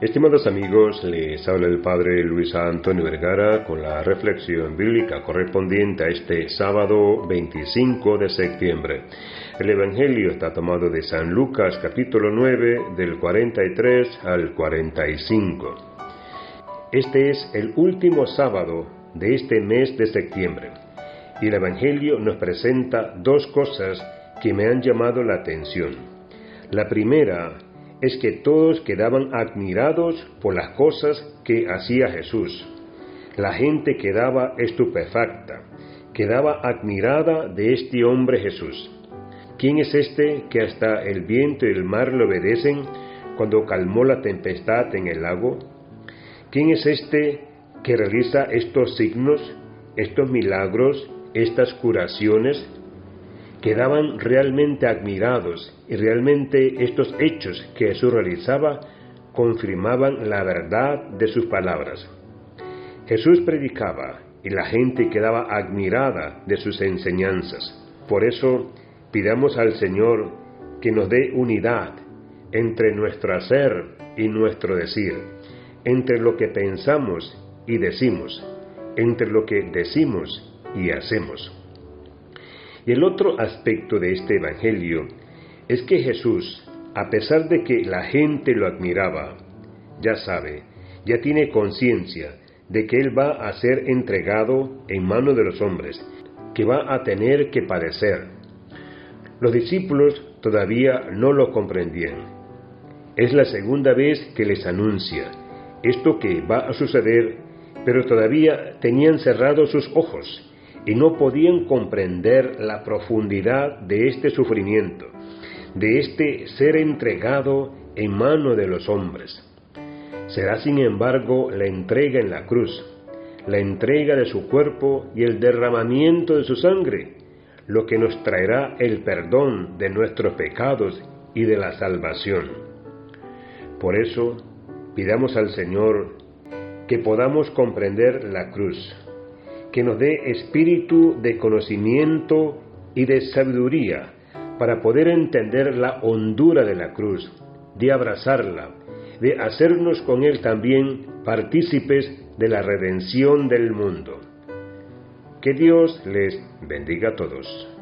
Estimados amigos, les habla el Padre Luis Antonio Vergara con la reflexión bíblica correspondiente a este sábado 25 de septiembre. El Evangelio está tomado de San Lucas capítulo 9 del 43 al 45. Este es el último sábado de este mes de septiembre y el Evangelio nos presenta dos cosas que me han llamado la atención. La primera es que todos quedaban admirados por las cosas que hacía Jesús. La gente quedaba estupefacta, quedaba admirada de este hombre Jesús. ¿Quién es este que hasta el viento y el mar le obedecen cuando calmó la tempestad en el lago? ¿Quién es este que realiza estos signos, estos milagros, estas curaciones? Quedaban realmente admirados y realmente estos hechos que Jesús realizaba confirmaban la verdad de sus palabras. Jesús predicaba y la gente quedaba admirada de sus enseñanzas. Por eso pidamos al Señor que nos dé unidad entre nuestro hacer y nuestro decir, entre lo que pensamos y decimos, entre lo que decimos y hacemos. Y el otro aspecto de este Evangelio es que Jesús, a pesar de que la gente lo admiraba, ya sabe, ya tiene conciencia de que Él va a ser entregado en manos de los hombres, que va a tener que padecer. Los discípulos todavía no lo comprendían. Es la segunda vez que les anuncia esto que va a suceder, pero todavía tenían cerrados sus ojos y no podían comprender la profundidad de este sufrimiento, de este ser entregado en mano de los hombres. Será sin embargo la entrega en la cruz, la entrega de su cuerpo y el derramamiento de su sangre, lo que nos traerá el perdón de nuestros pecados y de la salvación. Por eso, pidamos al Señor que podamos comprender la cruz, que nos dé espíritu de conocimiento y de sabiduría para poder entender la hondura de la cruz, de abrazarla, de hacernos con Él también partícipes de la redención del mundo. Que Dios les bendiga a todos.